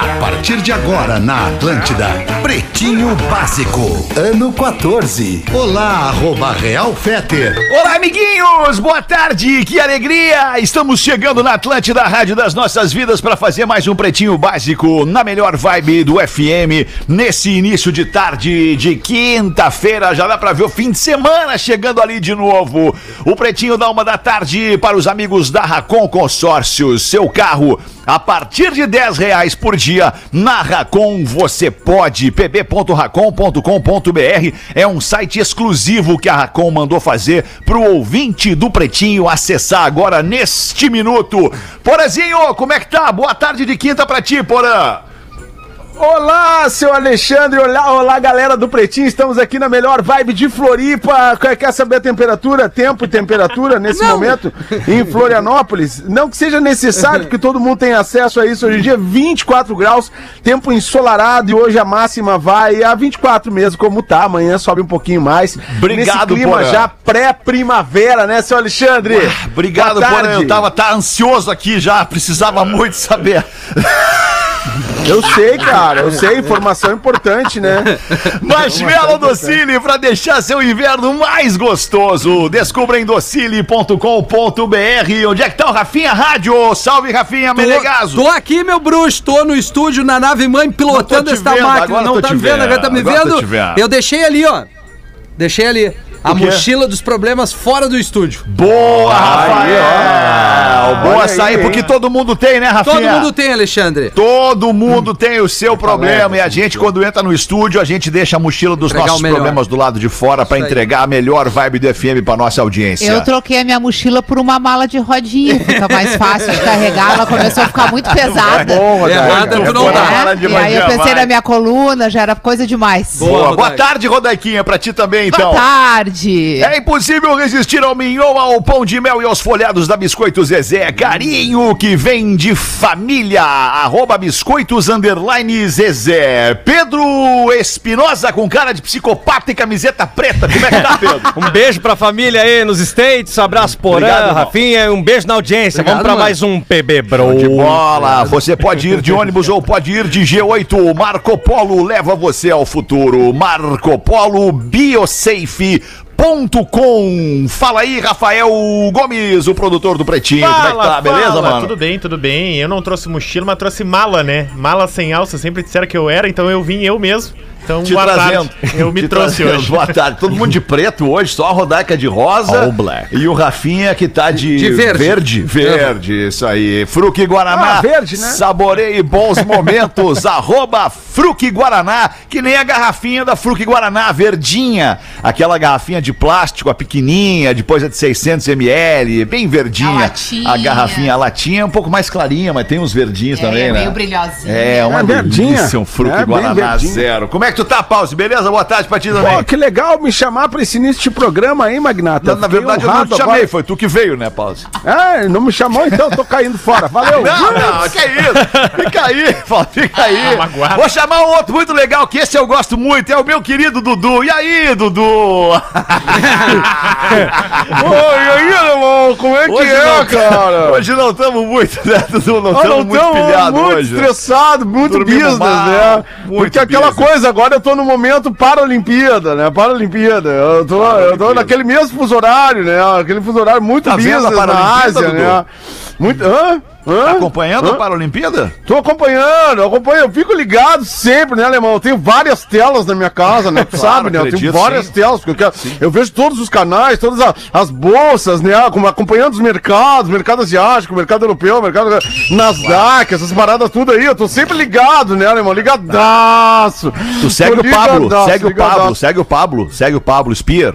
A partir de agora na Atlântida, Pretinho Básico, ano 14. Olá, arroba Real Feter. Olá, amiguinhos! Boa tarde, que alegria! Estamos chegando na Atlântida, Rádio das Nossas Vidas, para fazer mais um Pretinho Básico na melhor vibe do FM, nesse início de tarde de quinta-feira. Já dá para ver o fim de semana chegando ali de novo. O Pretinho da uma da tarde para os amigos da Racon Consórcios. Seu carro a partir de 10 reais por dia na Racon você pode. pb.racon.com.br é um site exclusivo que a Racon mandou fazer pro ouvinte do Pretinho acessar agora neste minuto. Porazinho, como é que tá? Boa tarde de quinta pra ti, Porã. Olá, seu Alexandre, olá, olá, galera do Pretinho. Estamos aqui na melhor vibe de Floripa. Quer- Quer saber a temperatura, tempo e temperatura nesse momento em Florianópolis? Não que seja necessário, porque todo mundo tem acesso a isso. Hoje em dia, 24 graus, tempo ensolarado e hoje a máxima vai a 24 mesmo, como tá. Amanhã sobe um pouquinho mais. Obrigado, Nesse clima Porã. já pré-primavera, né, seu Alexandre? Obrigado, Boa Porã. tarde. Eu tava tá ansioso aqui já, precisava muito saber. Eu sei, cara, eu sei. Informação importante, né? Marshmallow Docile para deixar seu inverno mais gostoso. Descubra em docile.com.br. Onde é que tá o Rafinha Rádio? Salve, Rafinha Melegazo. Tô aqui, meu bruxo, tô no estúdio na nave mãe pilotando esta vendo, máquina. Não tá me vendo, agora tá me vendo. Eu deixei ali, ó. Deixei ali. A mochila dos problemas fora do estúdio. Boa, Rafael. Boa Olha aí, porque hein? todo mundo tem, né, Rafinha? Todo mundo tem, Alexandre. Todo mundo tem o seu problema e a gente, quando entra no estúdio, a gente deixa a mochila dos Entregar nossos o melhor. problemas do lado de fora Isso aí. entregar a melhor vibe do FM para nossa audiência. Eu troquei a minha mochila por uma mala de rodinha, fica mais fácil de carregar. Ela começou a ficar muito pesada. Bom, Errada Rodaica. tu não Boa. dá. Né? E aí eu pensei na minha coluna, já era coisa demais. Boa, Boa, boa tarde, Rodaiquinha, pra ti também, então. Boa tarde. É impossível resistir ao mignon, ao pão de mel e aos folhados da Biscoito Zezé. Carinho que vem de família. Arroba Biscoitos Underline Zezé. Pedro Espinosa com cara de psicopata e camiseta preta. Como é que tá, Pedro? Um beijo pra família aí nos States, um abraço Porã, Obrigado. Rafinha, e um beijo na audiência. Obrigado, Vamos pra mano. mais um PB Bro. De bola, você pode ir de ônibus ou pode ir de G8. Marco Polo leva você ao futuro. Marco Polo Biosafe. Ponto com. Fala aí, Rafael Gomes, o produtor do Pretinho. Como é que tá? Beleza, fala. mano? Tudo bem, tudo bem. Eu não trouxe mochila, mas trouxe mala, né? Mala sem alça, sempre disseram que eu era, então eu vim eu mesmo. Então, Te boa trazendo. tarde. Eu me Te trouxe trazendo. hoje. Boa tarde. Todo mundo de preto hoje, só a Rodaica de rosa. All black. E o Rafinha que tá de, De verde. Verde, verde, isso aí. Fruque Guaraná. Ah, verde, né? Saboreie bons momentos. Arroba Fruque Guaraná, que nem a garrafinha da Fruque Guaraná, a verdinha. Aquela garrafinha de plástico, a pequenininha, depois a de 600 ml, bem verdinha. A latinha. A garrafinha, a latinha é um pouco mais clarinha, mas tem uns verdinhos também, é né? meio brilhosinha. É, uma É verdinha. delícia, um Fruque É, Guaraná zero. Como é que tu tá, Pause? Beleza? Boa tarde pra ti também. Pô, que legal me chamar pra esse início de programa aí, Magnata. Na, na verdade, eu não te chamei, agora. foi tu que veio, né, Pause? É, não me chamou então, tô caindo fora. Valeu. Não, não, que isso? Fica aí, Paulo, fica aí. magoado. Vou chamar um outro muito legal, que esse eu gosto muito, é o meu querido Dudu. E aí, Dudu? Oi, e aí, irmão, como é que Hoje é, não- cara? Hoje não estamos muito, né, Dudu? Não Ah, estamos não muito pilhados muito hoje. estressado, muito Dormimos business, mal, né? muito Porque aquela business. coisa, agora eu tô no momento Paralimpíada, né? Paralimpíada. Eu tô, eu tô naquele mesmo fuso horário, né? Aquele fuso horário muito Tá business na Paralimpíada, Ásia, Dudu? né? Muito. Hã? Hã? Tá acompanhando Hã? a Paralimpíada? Tô acompanhando, eu acompanho, eu fico ligado sempre, né, alemão? Eu tenho várias telas na minha casa, né? Tu Claro, sabe, né? Eu tenho várias sim. telas, porque eu, quero- eu vejo todos os canais, todas a- as bolsas, né? Acompanhando os mercados, mercado asiático, mercado europeu, mercado Nasdaq, essas paradas tudo aí. Eu tô sempre ligado, né, alemão? Ligadaço. Tu segue o Pablo, segue o. Pablo, segue o Pablo, segue o Pablo Spear.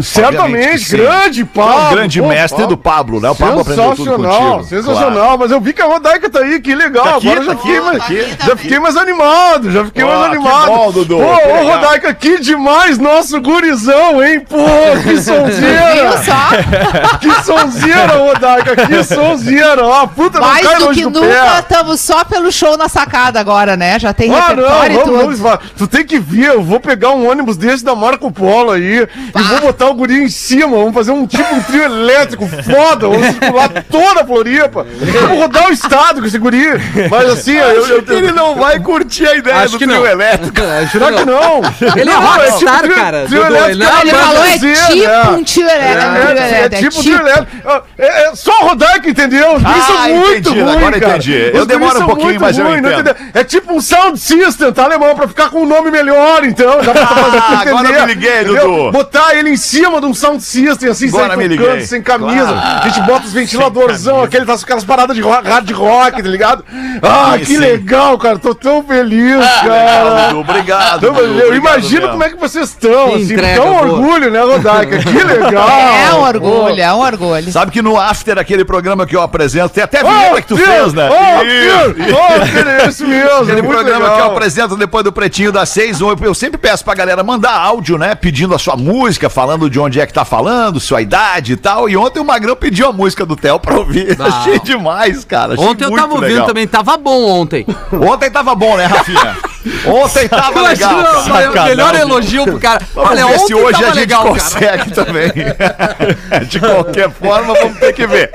Certamente, grande É Pablo. o grande pô, mestre Pablo. do Pablo, né? O Pablo aprendeu tudo Sensacional, contigo. sensacional. Claro. Mas eu vi que a Rodaica tá aí, que legal. Tá aqui, Agora eu já tá fiquei, aqui, mais, tá aqui. já fiquei mais animado, já fiquei Ó, mais que animado. bom, Dudu, Pô, que ô. Rodaica, que demais nosso gurizão, hein? Pô, que sonzeira. que sonzeira, Rodaica, que sonzeira. Ó, puta, não Mais cai do longe que do nunca, estamos só pelo show na sacada agora, né? Já tem Ah, não, repertório vamos, tudo. vamos, vamos. Tu tem que vir, eu vou pegar um ônibus desse da Marco Polo aí e vou botar o guri em cima, vamos fazer um tipo um trio elétrico foda, vamos circular toda a Floripa, vamos rodar o estado com esse guri, mas assim, eu, eu, Ele não vai curtir a ideia Acho do trio não. elétrico. Será que não? Ele é Não, rockstar, trio- cara, Trio elétrico é não- Ele falou, é brasileira, tipo um elétrico. trio É, é, elétrico, tipo um trio tipo. elétrico. É, é só rodar que entendeu? Isso Ah, é muito entendi, ruim, agora entendi. Eu demoro um pouquinho, muito mas eu entendo. É tipo um sound system, tá, alemão? Pra ficar com um nome melhor, então. Pra fazer Ah, agora entender, me liguei? Dudu. Botar ele em cima de um sound system, assim, tocando, sem camisa. Claro. A gente bota os ventiladorzão, aquele, tá, aquelas paradas de rock, hard rock, tá ligado? Ah, Sim, que sim. legal, cara. Tô tão feliz, Legal, cara. Dudu, Obrigado. Dudu, eu imagino como é que vocês estão, assim, entrega tão boa. orgulho, né, Rodaica? Que legal! É um orgulho, é um orgulho. Sabe que no After, aquele programa que eu apresento, tem até vinheta que tu Fio! fez, né? Ô, Isso. Fio! Ô, Fio, é isso mesmo. Aquele muito programa legal. que eu apresento depois do Pretinho das Seis, eu sempre peço pra galera mandar áudio, né? Pedindo a sua música, falando de onde é que tá falando, sua idade e tal. E ontem o Magrão pediu a música do Theo pra ouvir. Não. Achei demais, cara. Achei Ontem eu tava ouvindo legal. também, tava bom ontem. Ontem tava bom, né, Rafinha? Ontem tava legal. Cara. o melhor elogio pro cara. Vamos Olha, ver ontem se hoje a gente legal, cara. consegue também. De qualquer forma, vamos ter que ver.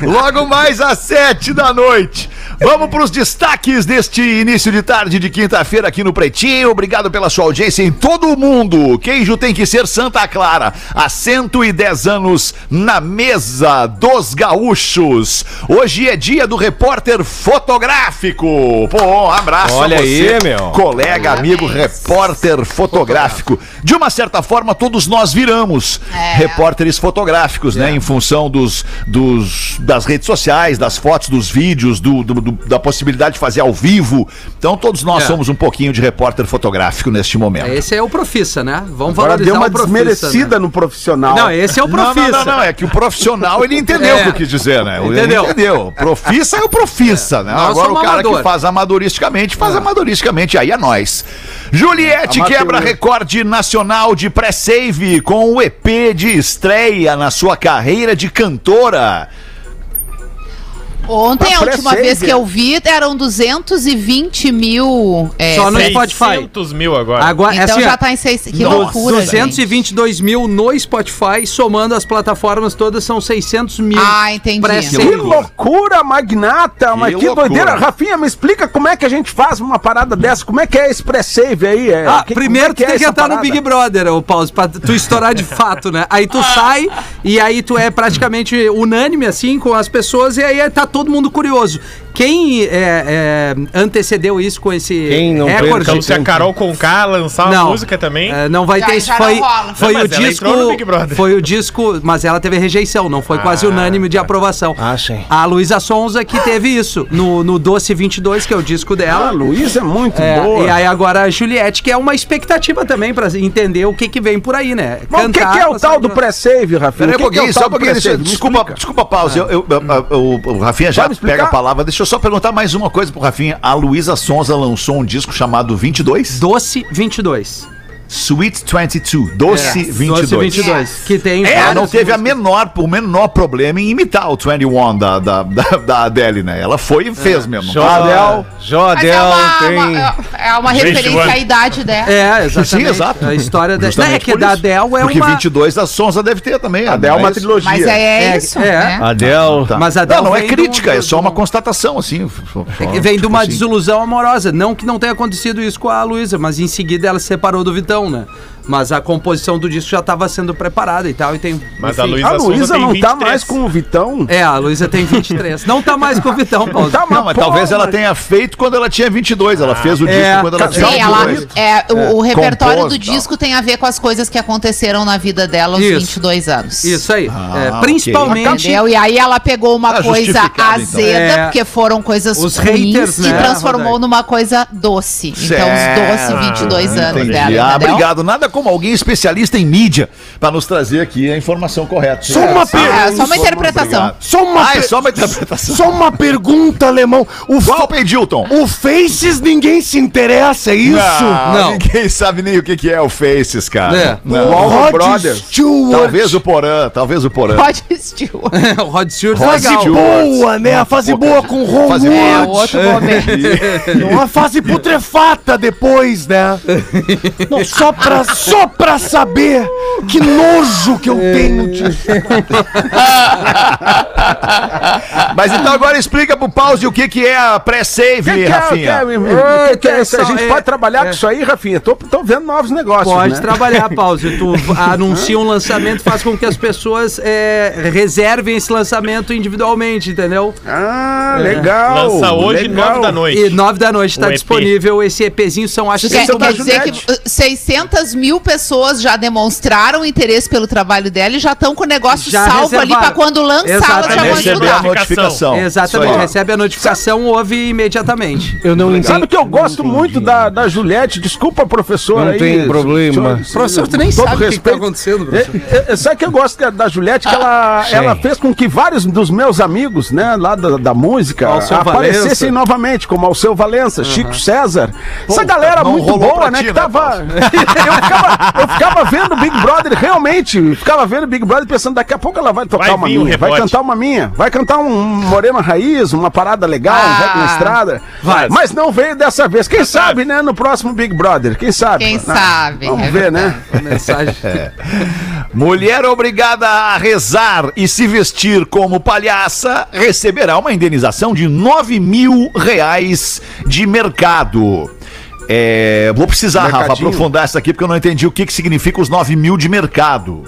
Logo mais às sete da noite. Vamos para os destaques deste início de tarde de quinta-feira aqui no Pretinho. Obrigado pela sua audiência em todo o mundo. Queijo tem que ser Santa Clara. Há 110 anos na mesa dos gaúchos. Hoje é dia do repórter fotográfico. Pô, um abraço Olha a aí, meu. Colega, amigo, repórter fotográfico. De uma certa forma, todos nós viramos É. repórteres fotográficos, né? Em função dos, dos, das redes sociais, das fotos, dos vídeos, do, do- do- da possibilidade de fazer ao vivo. Então, todos nós É. somos um pouquinho de repórter fotográfico neste momento. Esse é o Profissa, né? Vamos Agora valorizar deu uma o Profissa, desmerecida né? no profissional. Não, esse é o Não, Profissa. não, não, não, é que o profissional ele entendeu É. o que eu quis dizer, né? Ele Entendeu. entendeu. Profissa é o profissa, né? Nós Agora o cara que amador. faz amadoristicamente, faz amadoristicamente, aí é nós. Juliette Amateur. quebra recorde nacional de pré-save com o EP de estreia na sua carreira de cantora. Ontem, a última vez que é? eu vi, eram 220 mil. É, Só no Spotify. 600 mil agora. Agora, Então assim, já tá em seis. Que do- loucura, gente. 222 mil no Spotify, somando as plataformas todas, são 600 mil. Ah, entendi. pré-save. Que loucura, magnata, mas que loucura. doideira. Rafinha, me explica como é que a gente faz uma parada dessa, como é que é esse pré-save aí? É, Ah, que- primeiro é tu tem é que entrar no parada? Big Brother, ô Paulo, pra tu estourar de fato, né? Aí tu sai e aí tu é praticamente unânime, assim, com as pessoas, e aí tá todo mundo curioso. Quem é, é, antecedeu isso com esse Quem não recorde? Então se a Carol Conká lançar uma música também... é, não vai Já- ter isso. Foi, foi Não, o disco. entrou no Big Brother. Foi o disco, mas ela teve rejeição, não foi quase Ah, unânime de aprovação. Ah, sim. A Luísa Sonza que teve isso no, no Doce 22, que é o disco Ah, dela. Luiz é muito É, boa. e aí agora a Juliette, que é uma expectativa também pra entender o que que vem por aí, né? Mas o que, que é o tal do pré-save, Rafinha? Peraí um é pouquinho, só um pouquinho. desculpa, desculpa a pausa. Eu, eu- eu- o, o Rafinha já pega a palavra. Deixa eu só perguntar mais uma coisa pro Rafinha. A Luísa Sonza lançou um disco chamado 22? Doce 22. Sweet 22. Doce 22. Doce 22. Que tem. É, várias não teve a menor, o menor problema em imitar o 21 da, da, da, da Adele, né? Ela foi e fez mesmo. Jodel, Mas Jodel é uma, tem. é uma referência à idade dela. É, exatamente. Sim, exato. A história da. Não, é que da. Adele é Porque uma. 22 a Sonza deve ter também. A Del é não uma isso? trilogia. Mas é, é É, isso, é. né? Adel. Tá. Mas Adele não, não é vem do- crítica, é só uma constatação, assim. Vem de uma Tipo assim. desilusão amorosa. Não que não tenha acontecido isso com a Luísa, mas em seguida ela se separou do Vitão, né? Mas a composição do disco já estava sendo preparada e tal. E tem, Mas enfim. a Luísa A não tá 23. mais com o Vitão? É, a Luísa tem 23. não tá mais com o Vitão, Paulo. Tá, Não, mas pô, talvez ela tenha feito quando ela tinha 22. Ela fez o disco é, quando ela tinha Sim, ela, 22. é, o, o repertório Compôs do e tal. disco tem a ver com as coisas que aconteceram na vida dela aos Isso. 22 anos. Isso aí. Ah, É, principalmente. Entendeu? E aí ela pegou uma Tá coisa então. azeda, É. porque foram coisas Os ruins, haters, e né, transformou Rodaica? numa coisa doce. Então, Certo. os doce 22 anos Entendi. dela, Ah, obrigado. Nada como como alguém especialista em mídia para nos trazer aqui a informação correta. Só uma É, pergunta. só uma interpretação. Só uma, Ah, é só uma interpretação. só uma pergunta, alemão. O, Qual, Pedilton? o Faces ninguém se interessa, é isso? Não, Não. ninguém sabe nem o que, que é o Faces, cara. É. Não. O Rod Brothers. Stewart. Talvez o Porã, talvez o Porã. Assistir. o Rod Stewart é Rod legal. Stewart. Boa, né? A fase boa com o Ron Fase É, Wood. outro momento. Uma fase putrefata depois, né? Não, só, pra, só pra saber que nojo que eu tenho disso. Mas então agora explica pro Pause o que, que é a pré-save, Que que é, Rafinha. é, o que que é isso? A gente é- pode trabalhar é. com isso aí, Rafinha? Tô, tô vendo novos negócios, Pode né? trabalhar, Pause. Tu anuncia um lançamento, faz com que as pessoas é, reservem esse lançamento individualmente, entendeu? Ah, legal. Lança hoje, legal. nove da noite. E nove da noite tá disponível esse EPzinho, são acho que Quer, São quer dizer que Juliette. uh, 600 mil pessoas já demonstraram interesse pelo trabalho dela e já estão com o negócio Já salvo ali reservaram. pra quando lançar, elas já Exatamente. vão Receber a notificação. Exatamente, recebe a notificação, ouve imediatamente. Eu não Sabe que eu gosto muito da, da Juliette? Desculpa, professor. Não aí, tem problema. senhor- Professor, tu nem todo sabe o que tá respeito. acontecendo, É, professor. é, sabe que eu gosto da- da Juliette? Que ela, sei. ela fez com que vários dos meus amigos, né, lá da, da música, Alceu aparecessem Valença. novamente, como Alceu Valença, Chico César. Essa galera muito boa, né? ti, que né, tava. eu, ficava, eu ficava vendo Big Brother, realmente. Ficava vendo Big Brother pensando, daqui a pouco ela vai tocar Vai uma minha, vai rebote. cantar uma minha, vai cantar um Morena Raiz, uma parada legal, um rap na Ah. estrada. Vai. Mas não veio dessa vez. Quem sabe, né? No próximo Big Brother. Quem sabe? Quem Não, sabe, Vamos é ver, né? Mensagem. Mulher obrigada a rezar e se vestir como palhaça receberá uma indenização de 9 mil reais de mercado. É, vou precisar, Rafa, aprofundar isso aqui porque eu não entendi o que, que significa os 9 mil de mercado.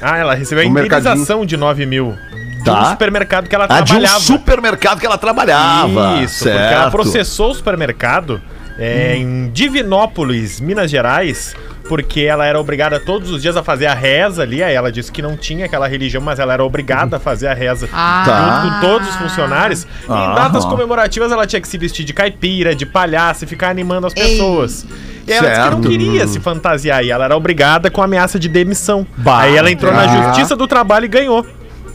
Ah, ela recebeu a indenização de 9 mil. De Tá. um supermercado que ela Ah, de um trabalhava. supermercado que ela trabalhava. Isso, porque ela certo. processou o supermercado é, em Divinópolis, Minas Gerais, porque ela era obrigada todos os dias a fazer a reza ali. Aí ela disse que não tinha aquela religião, mas ela era obrigada a fazer a reza Ah. junto com todos os funcionários. E Ah. em datas comemorativas ela tinha que se vestir de caipira, de palhaço e ficar animando as Ei. pessoas. E ela disse que não Certo. queria se fantasiar e ela era obrigada com ameaça de demissão. Bah. Aí ela entrou na Ah. Justiça do Trabalho e ganhou.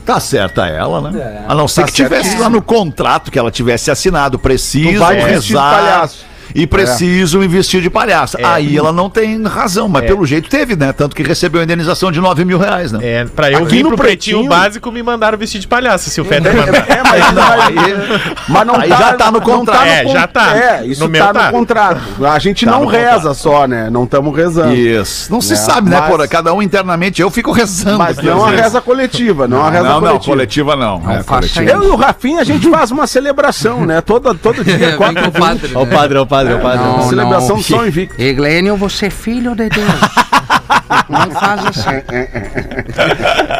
Tá certa ela, né? A não ser Tá que tivesse lá no contrato que ela tivesse assinado. Preciso Tu vai vestir de rezar palhaço. E preciso me vestir de palhaço. É. Aí ela não tem razão, mas É. pelo jeito teve, né? Tanto que recebeu a indenização de 9 mil reais, né? É, pra eu Aqui vir no pro pretinho, Pretinho- básico, me mandaram vestir de palhaço, se o Fetter mandar. É, mas, Não, mas- aí- mas não aí já tá no não contrato. É, já tá. É, isso No meu tá, tá. no contrato. A gente Tá não no reza contrato. só, né? Não estamos rezando. Isso. Não se É, sabe, né, mas- porra? Cada um internamente. Eu fico rezando. Mas não a reza coletiva, não a reza Não, não, coletiva. coletiva não. É, coletiva. Eu e o Rafinha, a gente faz uma celebração, né? Todo, todo dia, Vem quatro com o padre. O padre, ó o padre, ó o padre. Uma celebração do São Invicto. Eglênio, você é filho de Deus. Não faz assim.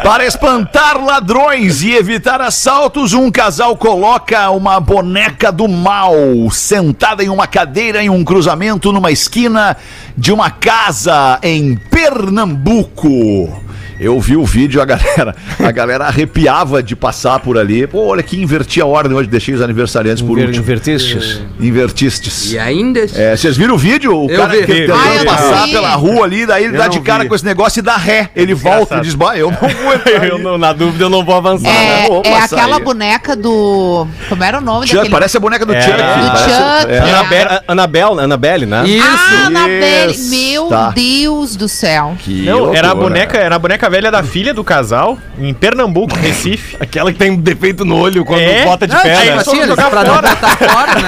Para espantar ladrões e evitar assaltos, um casal coloca uma boneca do mal sentada em uma cadeira em um cruzamento numa esquina de uma casa em Pernambuco. Eu vi o vídeo, a galera, a galera arrepiava de passar por ali. Pô, olha que inverti a ordem hoje, deixei os aniversariantes por Inver- último. Invertistes? Invertistes. E ainda. É, vocês viram o vídeo? O Eu cara vi. que Vi, tentando vi, vi. passar Ah, eu pela vi. rua ali, daí ele Eu dá de cara vi. com esse negócio e dá ré. Ele volta e diz, bah, eu não vou entrar. Eu não- na dúvida eu não vou avançar. É, Vou é aquela aí. boneca do. Como era o nome Chuck, daquele? parece a boneca do É, Chuck. do parece- Chuck. é. Anabel, Anabel, Anabelle, né? Isso. Ah, Anabelle. Meu tá. Deus do céu. Que Não, era a boneca, era a boneca velha da filha do casal, em Pernambuco, Recife. Aquela que tem um defeito no olho quando É? bota de pé, aí né? eles, jogar pra fora. fora, E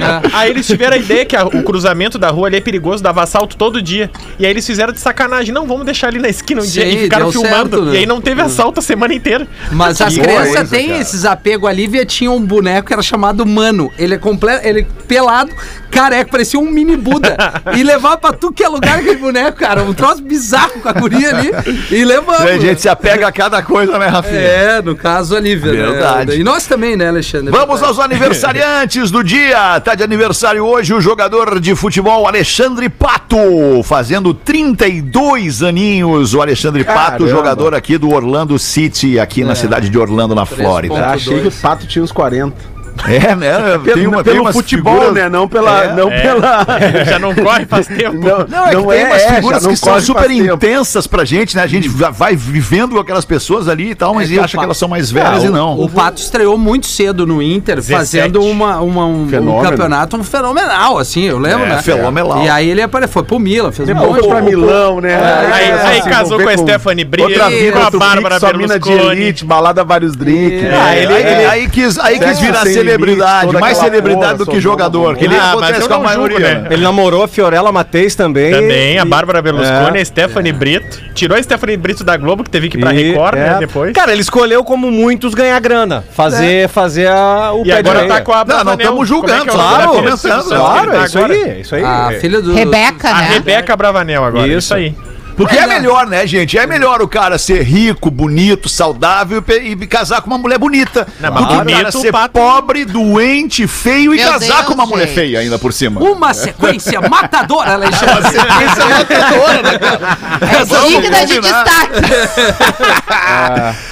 né? aí, eles tiveram a ideia que a- o cruzamento da rua ali é perigoso, dava assalto todo dia. E aí eles fizeram de sacanagem. Não, vamos deixar ali na esquina um dia. Sim, E ficaram filmando. certo, né? E aí não teve assalto a semana inteira. Mas as crianças têm cara. esses apegos ali. Via tinha um boneco que era chamado Mano. Ele é completo, ele pelado, careca, parecia um mini Buda. e levava pra tu que é lugar aquele boneco, cara. Um troço bizarro com a guria ali. E levava. A gente se apega a cada coisa, né, Rafinha? É, no caso ali, velho. Verdade. E nós também, né, Alexandre? Vamos aos aniversariantes do dia. Tá de aniversário hoje o jogador de futebol Alexandre Pato, fazendo 32 aninhos. O Alexandre Pato, Caramba. jogador aqui do Orlando City, aqui na cidade de Orlando, na Flórida. achei que o Pato tinha uns 40. É, né? Tem uma, tem pelo umas futebol, figuras- né? Não pela. É. não É. pela. Já não corre faz tempo. Não, Não, é que tem umas é, figuras que são super faz tempo. intensas pra gente, né? A gente va- vai vivendo com aquelas pessoas ali e tal, mas É acha que elas são mais velhas Ah, e o- não. O Pato estreou muito cedo no Inter, 17. fazendo uma, uma- um, um campeonato um fenomenal, assim, eu lembro, É, né? fenomenal. E aí ele apare- foi pro Milan, fez um Depois monte foi pra. Milão, né? Aí, se casou com a Stephanie Brito, Outra vida, com a Bárbara mina de Berlusconi. elite, balada vários drinks. É, Aí, quis, aí quis Sexo virar sem celebridade, limite, mais celebridade porra, do que jogador, que ele Ah, mas acontece eu com a julgo, maioria. né? né? Ele namorou a Fiorella Mateis também. Também, a e- Bárbara Berlusconi, É. a Stephanie Brito. Tirou a Stephanie Brito da Globo, que teve que ir pra E- Record, é. né, depois. Cara, ele escolheu como muitos ganhar grana. Fazer, fazer a, o e agora de tá com a Não, não Bravanel. estamos julgando, é é o nome claro, da filha do comentando, Silvio Santos que Claro, tá é isso agora? aí, é isso aí. A filha do... Rebeca, A né? Rebeca Bravanel agora, isso aí. Porque é melhor, né, gente? É melhor o cara ser rico, bonito, saudável e, e casar com uma mulher bonita. Não, do que o cara ser pato- pobre, doente, feio e Meu casar Deus, com uma mulher gente. feia ainda por cima. Uma sequência matadora, Alexandre. Essa é matadora, né, cara? É digna de destaque.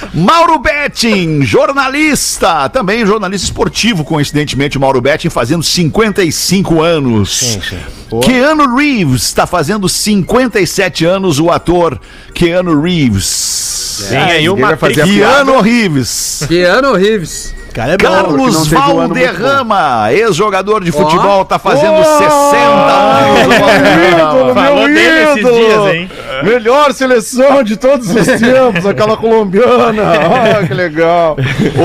Mauro Betting, jornalista, também jornalista esportivo, coincidentemente, o Mauro Betting fazendo 55 anos. Keanu Reeves está fazendo 57 anos, o ator Keanu Reeves. Tem aí uma a Keanu Reeves. Keanu Reeves. Cara, é porque Carlos um Valderrama, ex-jogador de futebol, tá fazendo Oh! 60 anos. o Valderrama. Falou Meu dele esses ídolo! dias, hein? Melhor seleção de todos os tempos, aquela colombiana. Ah, que legal.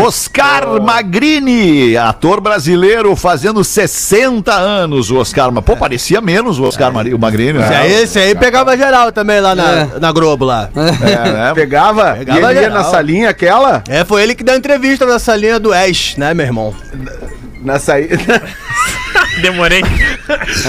Oscar Magrini, ator brasileiro, fazendo 60 anos. O Oscar, mas pô, parecia menos o Oscar o Magrini. Esse né? aí, esse aí pegava geral também lá na, na Globo lá. É, né? Pegava, Pegava e ele na salinha aquela, É, foi ele que deu entrevista na salinha do Ash, né, meu irmão? na saída. Demorei.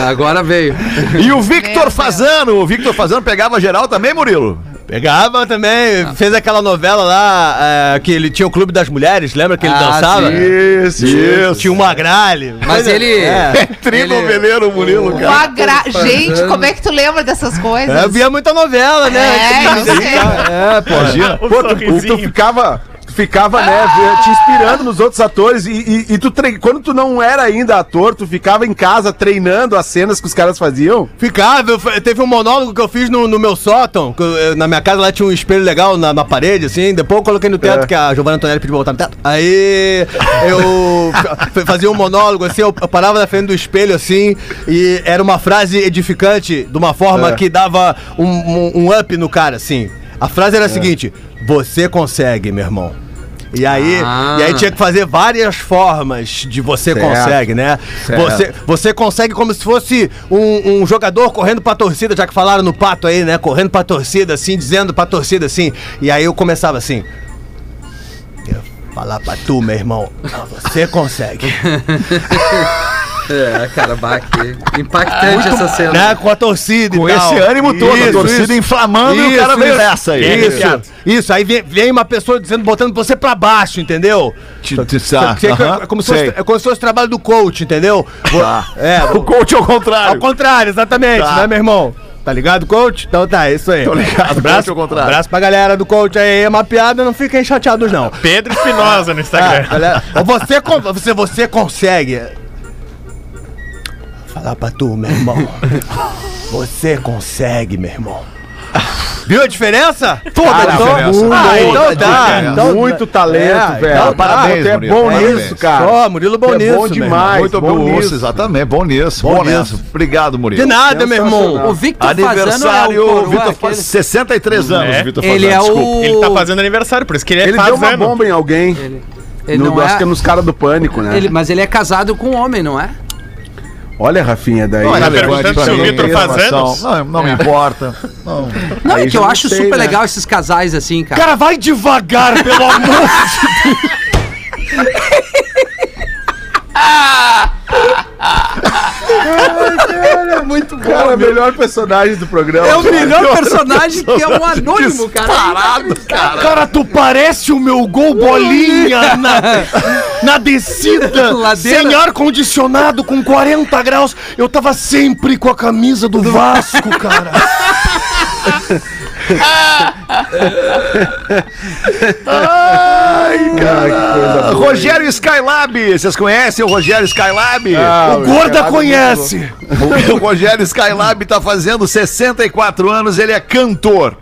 Agora veio. E o Victor. Fazano, o Victor Fazano pegava geral também, Murilo? Pegava também, fez aquela novela lá, é, que ele tinha o Clube das Mulheres, lembra que ele Ah, dançava? Isso, Isso. Tinha uma gralha. Mas ele... É. Trinoveleiro, Murilo, O cara. agra... Gente, como é que tu lembra dessas coisas? É, Eu via muita novela, né? É, eu sei. É, pô. Imagina. O Pô, tu, tu ficava, ficava, né, te inspirando nos outros atores e, e, e tu tre... quando tu não era ainda ator, tu ficava em casa treinando as cenas que os caras faziam. Ficava, eu teve um monólogo que eu fiz no, no meu sótão, eu- na minha casa lá tinha um espelho legal na, na parede, assim, depois eu coloquei no teto, É. que a Giovanna Antonelli pediu botar no teto. Aí eu fa- fazia um monólogo, assim, eu, eu parava na frente do espelho, assim, e era uma frase edificante, de uma forma É. que dava um, um- um up no cara, assim. A frase era a seguinte, você consegue, meu irmão. E aí, Ah. e aí tinha que fazer várias formas de você Certo. consegue, né? Certo. Você, você consegue como se fosse um, um jogador correndo pra torcida, já que falaram no pato aí, né? Correndo pra torcida, assim, dizendo pra torcida assim. E aí eu começava assim. Falar pra tu, meu irmão. "Não, Você consegue. É, cara, baque. Impactante essa cena. né? Com a torcida Com e tal. esse ânimo todo, a Isso, torcida isso. inflamando e o Isso, cara veio isso. nessa aí. É, Isso, arrepiado. isso. Aí vem, vem uma pessoa dizendo, botando você pra baixo, entendeu? Te- te- tá, é- é, como se fosse, é como se fosse o trabalho do coach, entendeu? Tá. É, O coach ao Ao contrário. contrário, exatamente, Tá. né, meu irmão? Tá ligado, coach? Então tá, é isso aí. Tô ligado, abraço, coach ao contrário. abraço pra galera do coach aí, é uma piada, não fiquem chateados não. Pedro Espinosa no Ah, Instagram. galera, ó, você, você, você consegue. Falar pra tu, meu irmão. Você consegue, meu irmão. Viu a diferença? Toda a então- diferença. Ah, Toda então a tá. diferença. Então, Muito talento, é, velho. então parabéns, é Murilo, bom parabéns. nisso, cara. Ó, Murilo bom é nisso, bom demais. Muito bom bom, nisso. exatamente. Bom nisso. Bom, Bom nisso. Obrigado, Murilo. De nada, meu irmão. O Victor Fazano é Aniversário, o coroa, aquele- faz 63 anos, É. Vitor Ele é desculpa. o... Ele tá fazendo aniversário, por isso que ele é Ele deu uma fazano. bomba em alguém. Ele, ele no, não Acho é... que é nos caras do pânico, né? ele- mas ele é casado com um homem, não é? Olha, Rafinha, daí. Não é relevante perguntando pra se o Vitor faz anos? Não, não me importa. Não. Não, Aí é que eu não acho sei, super né? legal esses casais assim, cara. Cara, vai devagar, pelo amor muito bom. Cara, melhor personagem do programa. É o cara. melhor personagem que é um anônimo, cara. Parado, cara. Cara, tu parece o meu gol bolinha na, na descida, Ladeira. sem ar-condicionado, com 40 graus. Eu tava sempre com a camisa do Vasco, cara. Ai, Ai, cara. Rogério Skylab. Vocês conhecem o Rogério Skylab? o Gorda conhece. O Rogério Skylab tá fazendo 64 anos, ele é cantor.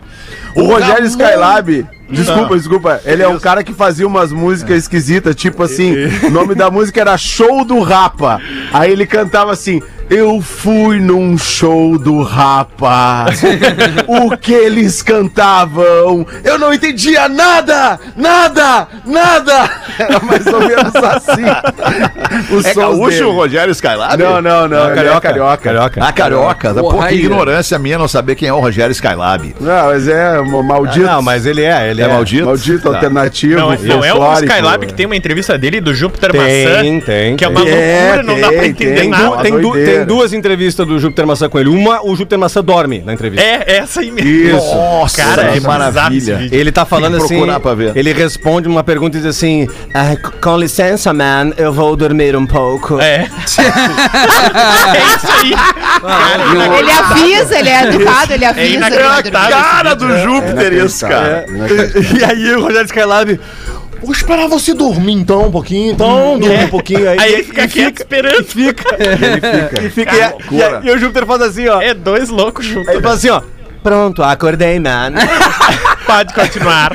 O Rogério Ramon- Skylab. Desculpa, desculpa. Ele é um cara que fazia umas músicas esquisitas, tipo assim, o nome da música era Show do Rapa. Aí ele cantava assim: Eu fui num show do Rapa. o que eles cantavam? Eu não entendia nada! Nada! Nada! Era mais ou menos assim. Os É gaúcho dele. o Rogério Skylab? Não, não, não. ele é carioca. Carioca. Ah, carioca. Pô, Porra, que ignorância minha não saber quem é o Rogério Skylab. Não, mas é maldito. Não, mas ele é, ele É é. maldito? Maldito Tá. alternativo. Não, é- não é o. Skylab que tem uma entrevista dele do Júpiter Tem, Maçã. tem, Que é tem. uma É, loucura, não dá pra tem, entender tem, nada. Tem, doideira. Tem duas entrevistas do Júpiter Maçã com ele. Uma, o Júpiter Maçã dorme na entrevista. É, essa aí mesmo. Isso. Nossa, Cara, é que bizarro maravilha. Ele tá falando assim. procurar pra ver. Ele responde uma pergunta e diz assim: "Ah, Com licença, man, eu vou dormir um pouco. É. é isso aí. Cara, Ele avisa, ele é educado, ele avisa. ele vai inacreditável. dormir. Cara do Júpiter isso, cara. E aí o Rogério Skylab. Vou esperar você dormir então um pouquinho, então. Dorme um pouquinho aí. Aí ele fica quieto esperando. fica. E fica. Cara, e, aí- e o Júpiter faz assim, ó. É dois loucos juntos. Ele fala assim, ó. Pronto, acordei, man. Pode continuar.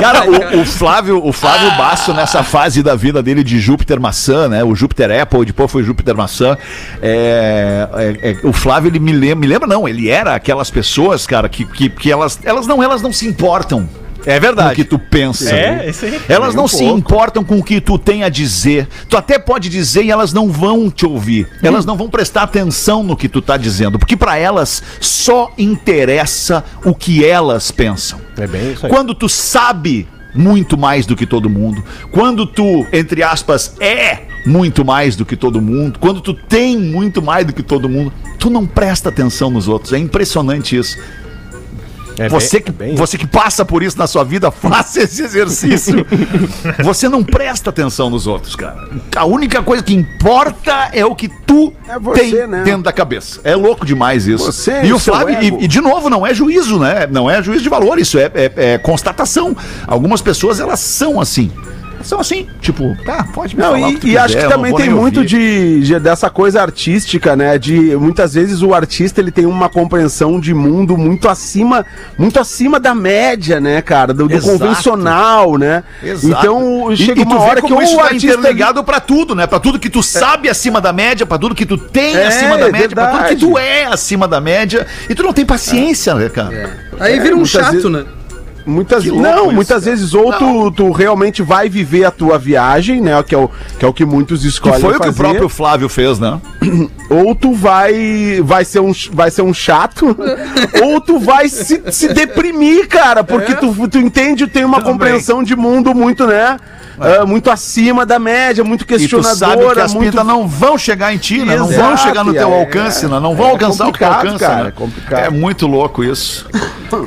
Cara, o, o Flávio, o Flávio Basso, nessa fase da vida dele de Júpiter maçã, né? O Júpiter Apple, depois foi Júpiter maçã. É, é, é, o Flávio, ele me lembra, me lembra, não, ele era aquelas pessoas, cara, que, que, que elas, elas não, elas não se importam. É com o verdade. que tu pensa. É, isso aí. Elas não se importam com o que tu tem a dizer. Tu até pode dizer e elas não vão te ouvir. Elas não vão prestar atenção no que tu tá dizendo, porque pra elas só interessa o que elas pensam. É bem isso aí. Quando tu sabe muito mais do que todo mundo, quando tu, entre aspas, é muito mais do que todo mundo, quando tu tem muito mais do que todo mundo, tu não presta atenção nos outros. É impressionante isso. É Você, bem- que, bem você que passa por isso na sua vida, faça esse exercício. você não presta atenção nos outros, cara. A única coisa que importa é o que tu É você, tem né? dentro da cabeça. É louco demais isso. Você e o Flávio, e, e de novo, não é juízo, né? Não é juízo de valor, isso é, é- é constatação. Algumas pessoas, elas são assim. São assim, tipo, tá, pode me Não, falar o e, que tu e acho quiser, que eu não também tem muito ouvir. de, de- dessa coisa artística, né? De muitas vezes o artista ele tem uma compreensão de mundo muito acima, muito acima da média, né, cara? Do, do convencional, né? Exato. Então E- chega e uma vê hora que o isso tá artista interligado pra tudo, né? Pra tudo que tu sabe acima da média, pra tudo que tu tem É, acima da é média, pra tudo que tu é acima da média, e tu não tem paciência, né, cara? Aí vira um muitas chato, vezes- né? Muitas, Que louco não, isso, muitas cara. vezes ou tu, tu realmente vai viver a tua viagem, né? Que é o que, é o que muitos Que escolhem foi o que o fazer, próprio Flávio fez, né? ou tu vai vai ser um, vai ser um chato, ou tu vai se, se deprimir, cara, porque tu, tu entende, tem uma Também. compreensão de mundo muito, né? ah, muito acima da média, muito E tu questionadora, sabe que as muito pintas não vão chegar em ti, né? Não vão chegar no teu é, alcance, né? Não vão é alcançar o que alcança, cara, né? é. É muito louco isso.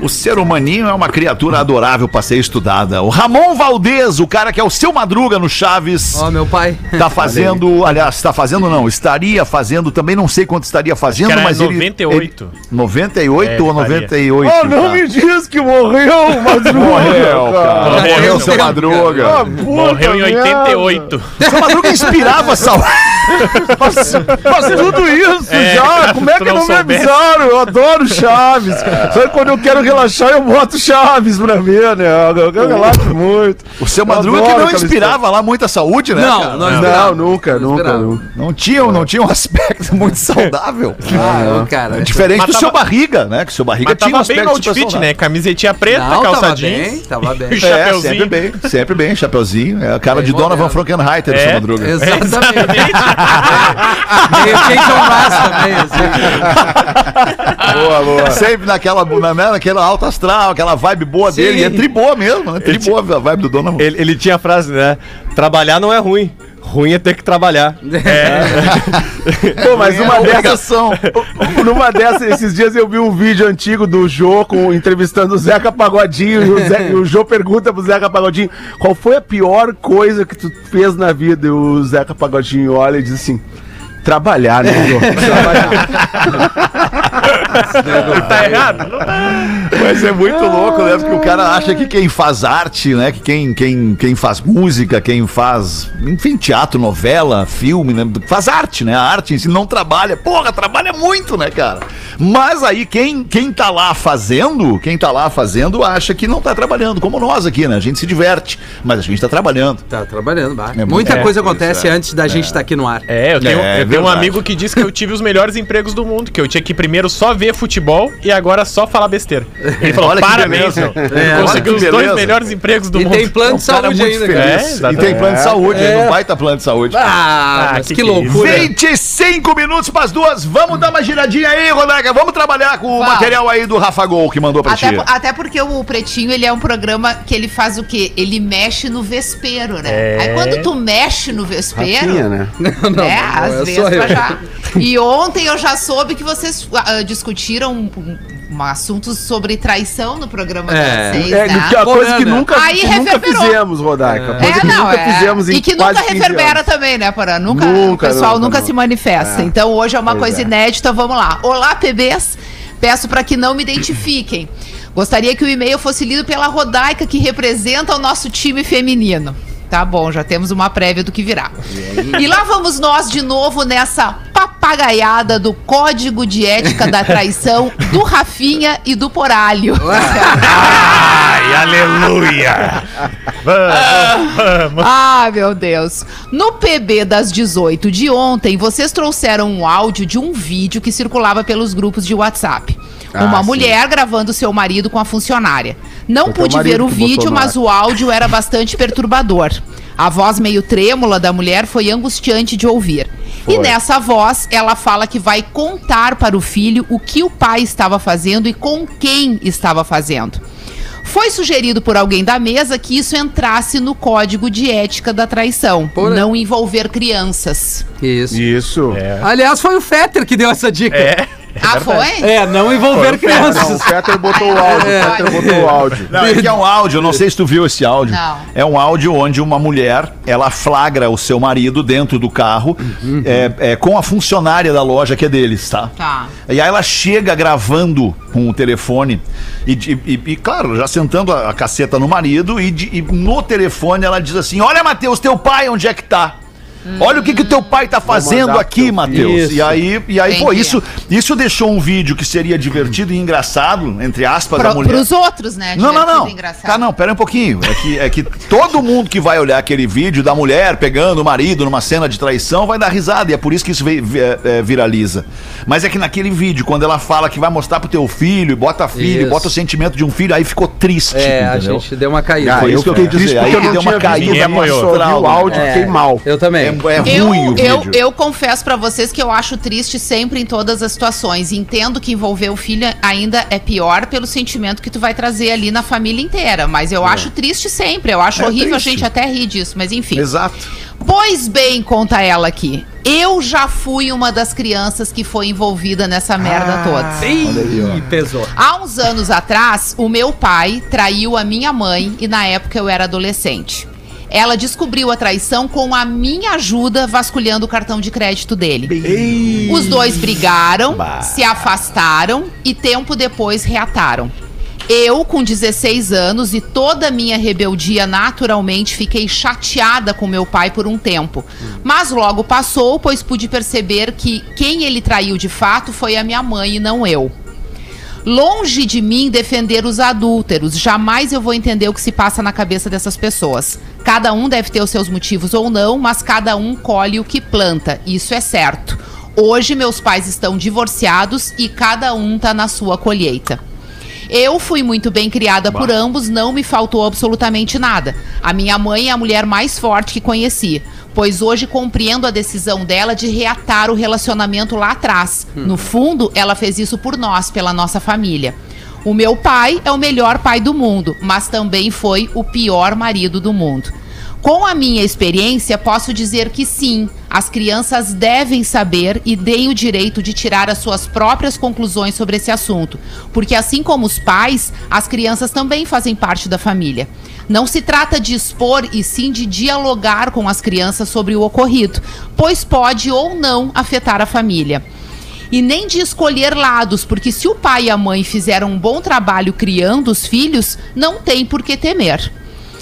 O ser humaninho é uma criatura adorável pra ser estudada. O Ramon Valdez, o cara que é o seu Madruga no Chaves. Ó, meu pai. Tá fazendo, aliás, tá fazendo não, estaria fazendo, também não sei quanto estaria fazendo, era mas ele- 98. ele- 98 É, ou ele faria. 98? Oh, não cara? me diz que morreu, Madruga! Morreu, cara. Morreu, Morreu, seu. Madruga. Ah, Morreu em merda. 88. Seu Madruga inspirava saudade. Mas tudo isso É, já, como é que não não, me avisaram? Eu adoro Chaves. Só que quando eu quero relaxar, eu boto Chaves pra mim, né? Eu, eu relaxo muito. O seu Eu Madruga que não inspirava lá muita saúde, né? Não, cara? não Não, nunca, Não nunca. nunca. Não tinha, não tinha um aspecto muito saudável. Ah, cara. Diferente Mas do seu barriga, né? Que o seu barriga Mas tinha um tava bem aspecto no outfit, né? Camisetinha preta, Não, calça tava jeans. bem, tava bem. e É, sempre bem, sempre bem, chapeuzinho. É a cara Bem de Donovan moderno. Frankenheiter do É, seu Madruga. Exatamente. Mraz também, assim. Boa, boa. Sempre naquela, na, naquela alta astral, aquela vibe boa Sim. dele. E é tri boa mesmo, né? Tri boa a vibe do Donovan. Ele, ele tinha a frase, né? Trabalhar não é ruim. Ruim é ter que trabalhar. Pô, mas uma É dessas. obrigação. Numa dessas, esses dias eu vi um vídeo antigo do Jô com, entrevistando o Zeca Pagodinho. E o, Zé- e o Jô pergunta pro Zeca Pagodinho qual foi a pior coisa que tu fez na vida. E o Zeca Pagodinho olha e diz assim: trabalhar, né, Jô? Trabalhar. Tá errado? Não tá. Mas é muito louco, né? Porque o cara acha que quem faz arte, né? Que quem, quem, quem faz música, quem faz, enfim, teatro, novela, filme, né? Faz arte, né? A arte em si não trabalha. Porra, trabalha muito, né, cara? Mas aí quem, quem tá lá fazendo, quem tá lá fazendo, acha que não tá trabalhando, como nós aqui, né? A gente se diverte, mas a gente tá trabalhando. Tá trabalhando, bah. É, Muita é, coisa acontece é. antes da gente estar aqui no ar. É, eu tenho, É, eu tenho um amigo que disse que eu tive os melhores empregos do mundo, que eu tinha que primeiro só ver futebol e agora só falar besteira. Ele falou, parabéns, meu. É, Conseguiu os dois beleza. melhores empregos do E mundo. tem plano de Um cara saúde ainda, feliz. cara. É, e tem plano de saúde, É. não baita plano de saúde. Ah, Ah, que que, é loucura. 25 minutos para as duas. Vamos dar uma giradinha aí, Rodaica. Vamos trabalhar com o Vamos. material aí do Rafa Gol que mandou pra Até, ti. até porque o Pretinho, ele é um programa que ele faz o quê? Ele mexe no vespeiro, né? É. Aí quando tu mexe no vespeiro, Rafinha, né? né? não, Às é vezes já. E ontem eu já soube que vocês ah, discutiram um, um assuntos sobre traição no programa É. de vocês, É, né? que é uma coisa que Porã, né? nunca, Aí que nunca fizemos, Rodaica. Coisa É, que não, nunca é. fizemos em E que nunca 15 reverbera também, né, Porã? Nunca, Nunca, o pessoal nunca, nunca, nunca. se manifesta. É. Então hoje é uma Pois coisa é. inédita, vamos lá. Olá, PBs. Peço para que não me identifiquem. Gostaria que o e-mail fosse lido pela Rodaica, que representa o nosso time feminino. Tá bom, já temos uma prévia do que virá. E lá vamos nós de novo nessa papagaiada do Código de Ética da Traição do Rafinha e do Poralho. Ai, aleluia! Vamos, vamos. Ah, meu Deus. No PB das 18 de ontem, vocês trouxeram um áudio de um vídeo que circulava pelos grupos de WhatsApp. Ah, Uma sim. mulher gravando seu marido com a funcionária. Não Foi pude ver o vídeo, mas o áudio era bastante perturbador. A voz meio trêmula da mulher foi angustiante de ouvir. E Foi. nessa voz, ela fala que vai contar para o filho o que o pai estava fazendo e com quem estava fazendo. Foi sugerido por alguém da mesa que isso entrasse no código de ética da traição, Porra. não envolver crianças. Isso. Isso. Aliás, foi o Fetter que deu essa dica. É. ah, foi? É, não envolver Não, crianças. o Fetter botou o áudio. É. O botou o áudio. Não, é que é um áudio, eu não sei se tu viu esse áudio. Não. É um áudio onde uma mulher, ela flagra o seu marido dentro do carro é, é, com a funcionária da loja que é deles, tá? Tá. E aí ela chega gravando com o telefone e, e- e- e, claro, já sentando a, a caceta no marido e, e no telefone ela diz assim, olha Matheus, teu pai onde é que tá? Olha o que que teu pai tá fazendo aqui, Matheus. E aí, e aí pô, isso, isso deixou um vídeo que seria divertido e engraçado, entre aspas, da Pro, mulher. pros outros, né? Não, não, não. Tá, não, pera um pouquinho. É que, é que todo mundo que vai olhar aquele vídeo da mulher pegando o marido numa cena de traição vai dar risada. E é por isso que isso é, é, viraliza. Mas é que naquele vídeo, quando ela fala que vai mostrar pro teu filho, e bota filho, Isso. bota o sentimento de um filho, aí ficou triste. É, a entendeu? gente deu uma caída. Ah, Foi eu isso que eu quis triste dizer. porque Aí eu deu uma caída vi o áudio, É. fiquei mal. Eu também. É, é Eu, ruim o eu, vídeo. eu confesso pra vocês que eu acho triste sempre em todas as situações. Entendo que envolver o filho ainda é pior pelo sentimento que tu vai trazer ali na família inteira. Mas eu acho triste sempre. Eu acho É horrível, triste. a gente até rir disso. Mas enfim. Exato. Pois bem, conta ela aqui. Eu já fui uma das crianças que foi envolvida nessa merda toda. Ih, pesou. Há uns anos atrás, o meu pai traiu a minha mãe e na época eu era adolescente. Ela descobriu a traição com a minha ajuda vasculhando o cartão de crédito dele. Os dois brigaram, se afastaram e tempo depois reataram. Eu, com 16 anos e toda a minha rebeldia, naturalmente fiquei chateada com meu pai por um tempo. Mas logo passou, pois pude perceber que quem ele traiu de fato foi a minha mãe e não eu. Longe de mim defender os adúlteros, jamais eu vou entender o que se passa na cabeça dessas pessoas. Cada um deve ter os seus motivos ou não, mas cada um colhe o que planta, isso é certo. Hoje meus pais estão divorciados e cada um tá na sua colheita. Eu fui muito bem criada por ambos, não me faltou absolutamente nada. A minha mãe é a mulher mais forte que conheci, pois hoje compreendo a decisão dela de reatar o relacionamento lá atrás. No fundo, ela fez isso por nós, pela nossa família. O meu pai é o melhor pai do mundo, mas também foi o pior marido do mundo. Com a minha experiência, posso dizer que sim, as crianças devem saber e têm o direito de tirar as suas próprias conclusões sobre esse assunto, porque assim como os pais, as crianças também fazem parte da família. Não se trata de expor e sim de dialogar com as crianças sobre o ocorrido, pois pode ou não afetar a família. E nem de escolher lados, porque se o pai e a mãe fizeram um bom trabalho criando os filhos, não tem por que temer.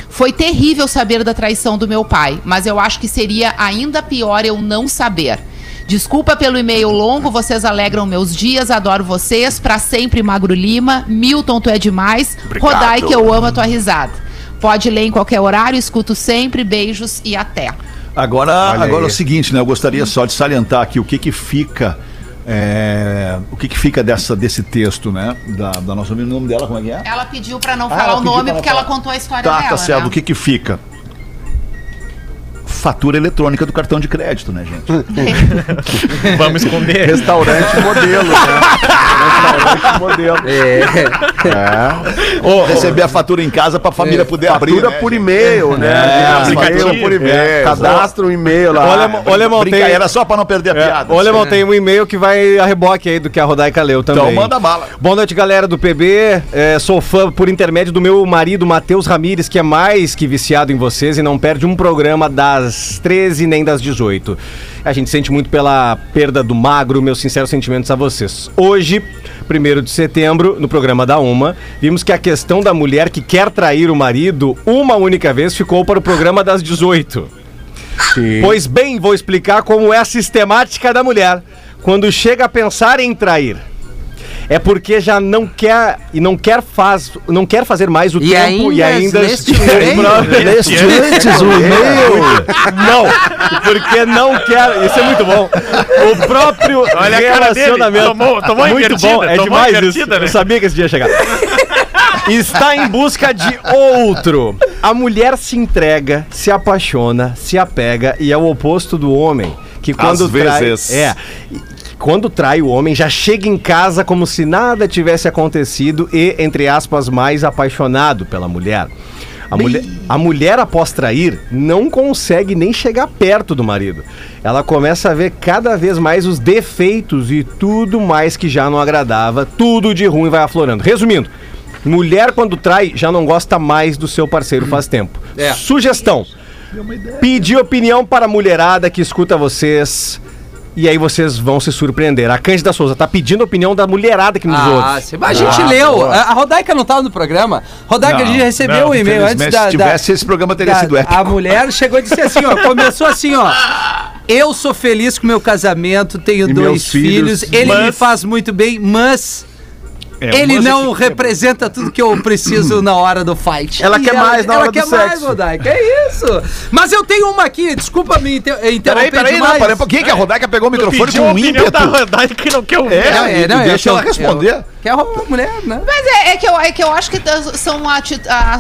Foi terrível saber da traição do meu pai, mas eu acho que seria ainda pior eu não saber. Desculpa pelo e-mail longo, vocês alegram meus dias, adoro vocês. Pra sempre, Magro Lima. Milton, tu é demais. Obrigado. Rodai que eu amo a tua risada. Pode ler em qualquer horário, escuto sempre. Beijos e até. Agora, Olha agora é o seguinte, né? Eu gostaria só de salientar aqui o que que fica. É, o que que fica dessa, desse texto, né? Da, da nossa amiga, o nome dela, como é que é? Ela pediu pra não Ah, falar ela o nome porque ela falar. contou a história Tá, dela. tá certo. né? O que que fica? Fatura eletrônica do cartão de crédito, né, gente? Vamos esconder. Restaurante modelo, né? Restaurante modelo. Ou receber a fatura em casa pra família poder abrir. Fatura né, por e-mail, né? É, aplicativo. E-mail por e-mail. É, Cadastra um e-mail lá. Alemão, Brinca- tem, Era só pra não perder a piada. ô, Alemão, tem um e-mail que vai a reboque aí do que a Rodaica leu também. Então manda bala. Boa noite, galera do PB. É, sou fã por intermédio do meu marido, Matheus Ramires, que é mais que viciado em vocês e não perde um programa das 13 nem das 18. A gente sente muito pela perda do magro, meus sinceros sentimentos a vocês. Hoje, 1 de setembro, no programa da Uma, vimos que a questão da mulher que quer trair o marido uma única vez ficou para o programa das 18. Pois bem, vou explicar como é a sistemática da mulher quando chega a pensar em trair. É porque já não quer e não quer faz, não quer fazer mais o E tempo e ainda ainda neste antes o e-mail. Não, porque não quer. Isso é muito bom. O próprio Olha a cara dele. relacionamento. Tomou- tomou muito bom, é tomou demais isso. né? Eu sabia que esse dia ia chegar. Está em busca de outro. A mulher se entrega, se apaixona, se apega e é o oposto do homem. Que quando trai, vezes. É. Quando trai o homem, já chega em casa como se nada tivesse acontecido e, entre aspas, mais apaixonado pela mulher. A mulher, a mulher, após trair, não consegue nem chegar perto do marido. Ela começa a ver cada vez mais os defeitos e tudo mais que já não agradava, tudo de ruim vai aflorando. Resumindo, mulher quando trai já não gosta mais do seu parceiro faz tempo. É. Sugestão: pedir opinião para a mulherada que escuta vocês. E aí vocês vão se surpreender. A Cândida Souza tá pedindo a opinião da mulherada que nos Ah, ouve. sim, mas a gente leu. A a Rodaica não estava no programa. Rodaica, Não, a gente recebeu não, um e-mail antes da. se tivesse, esse programa teria da- sido épico. A mulher chegou e disse assim, ó. Começou assim, ó. Eu sou feliz com meu casamento, tenho E dois filhos, filhos, ele me mas- faz muito bem, mas. É, ele não aqui- representa tudo que eu preciso na hora do fight. Ela E quer mais na hora ela do quer mais, sexo. Rodaica. É isso. Mas eu tenho uma aqui, desculpa me inter interromper Peraí, peraí, não, demais. peraí um pouquinho que a Rodaica pegou o microfone com um ímpeto. da Rodaica que não quer ouvir. É, Não, é, e não, é deixa que eu- ela responder. eu- Que é a mulher, né? Mas é, é que eu, é que eu acho que são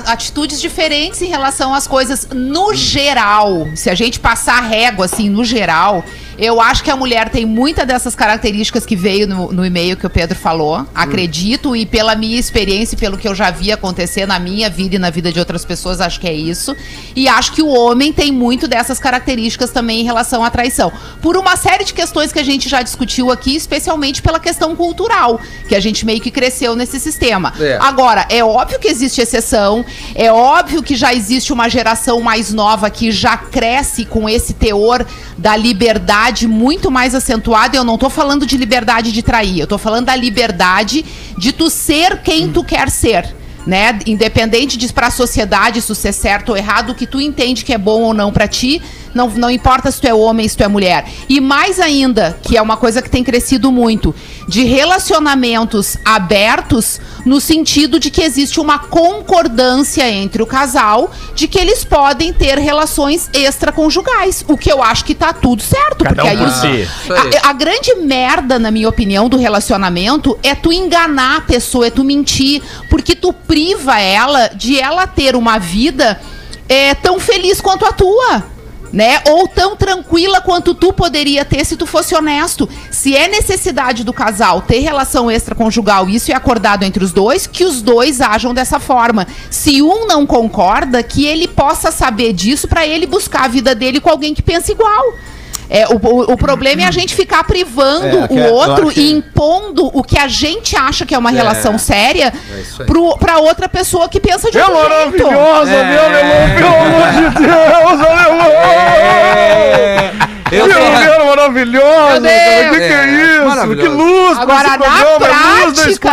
atitudes diferentes em relação às coisas no geral. Se a gente passar a régua, assim, no geral, eu acho que a mulher tem muita dessas características que veio no, no e-mail que o Pedro falou. Acredito, e pela minha experiência e pelo que eu já vi acontecer na minha vida e na vida de outras pessoas, acho que é isso. E acho que o homem tem muito dessas características também em relação à traição. Por uma série de questões que a gente já discutiu aqui, especialmente pela questão cultural, que a gente meio que cresceu nesse sistema. É. Agora, é óbvio que existe exceção, é óbvio que já existe uma geração mais nova que já cresce com esse teor da liberdade muito mais acentuado. Eu não tô falando de liberdade de trair, eu tô falando da liberdade de tu ser quem tu quer ser. Né? Independente de pra sociedade isso ser certo ou errado, o que tu entende que é bom ou não pra ti, não, não importa se tu é homem, se tu é mulher. E mais ainda, que é uma coisa que tem crescido muito, de relacionamentos abertos no sentido de que existe uma concordância entre o casal de que eles podem ter relações extraconjugais. O que eu acho que tá tudo certo. Cada porque um por aí, si. A, a grande merda, na minha opinião, do relacionamento é tu enganar a pessoa, é tu mentir, porque tu priva ela de ela ter uma vida é, tão feliz quanto a tua. Né? Ou tão tranquila quanto tu poderia ter se tu fosse honesto. Se é necessidade do casal ter relação extraconjugal, isso é acordado entre os dois, que os dois ajam dessa forma. Se um não concorda, que ele possa saber disso para ele buscar a vida dele com alguém que pensa igual. É, o, o, o problema é a gente ficar privando É, que o é- outro acho que- e impondo o que a gente acha que é uma relação séria pro, pra outra pessoa que pensa de É outro jeito. maravilhosa, É. meu alemão, pelo amor de Deus, alemão! Eu Que tô- mulher maravilhosa, Meu cara. Que Deus. que é É, isso? Que luz Agora, na programa, é prática,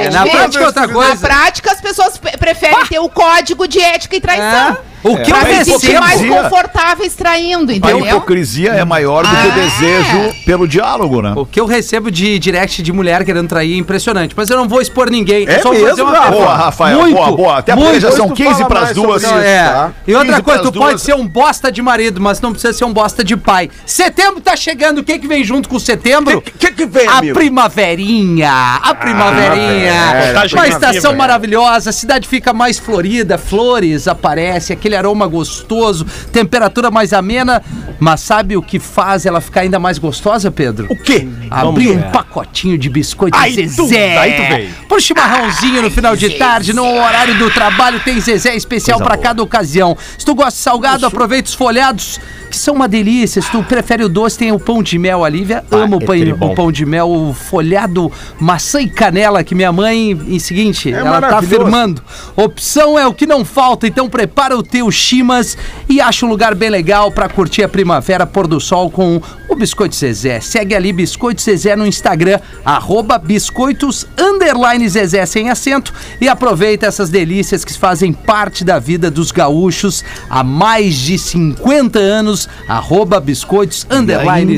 é Na prática é outra Na coisa. prática, as pessoas pe- preferem ter o código de ética e traição. É. O que eu Pra se sentir recebo. mais confortáveis traindo, A entendeu? hipocrisia é maior do que o Ah. desejo pelo diálogo, né? O que eu recebo de direct de mulher querendo trair é impressionante, mas eu não vou expor ninguém. É vou mesmo, Rafa? Boa, Rafael, boa, boa. Até porque já são tu 15 fala pras mais duas. isso, é. tá? E outra 15 coisa, tu pras pode duas. ser um bosta de marido, mas não precisa ser um bosta de pai. Setembro tá chegando, o que que vem junto com setembro? O que, que vem, A amigo? primaverinha, a primaverinha, Contagem uma regressiva, estação maravilhosa, a cidade fica mais florida, flores aparecem, aquele aroma gostoso, temperatura mais amena, mas sabe o que faz ela ficar ainda mais gostosa, Pedro? O quê? Abrir um pacotinho de biscoito Aí tu- Zezé. aí tu veio. Pro chimarrãozinho no final de tarde, no horário do trabalho, tem Zezé especial pra cada ocasião. Se tu gosta de salgado, aproveita os folhados, que são uma delícia. Se tu prefere o doce, tem o pão de mel, a Lívia ama o, é pão, tribom. o pão de mel, o folhado maçã e canela, que minha mãe, em seguinte, ela tá afirmando. Opção é o que não falta, então prepara o teu chimas e acha um lugar bem legal pra curtir a primavera, pôr do sol com o Biscoito Zezé. Segue ali Biscoito Zezé no Instagram, arroba biscoitos underline Zezé sem acento e aproveita essas delícias que fazem parte da vida dos gaúchos há mais de 50 anos, arroba biscoitos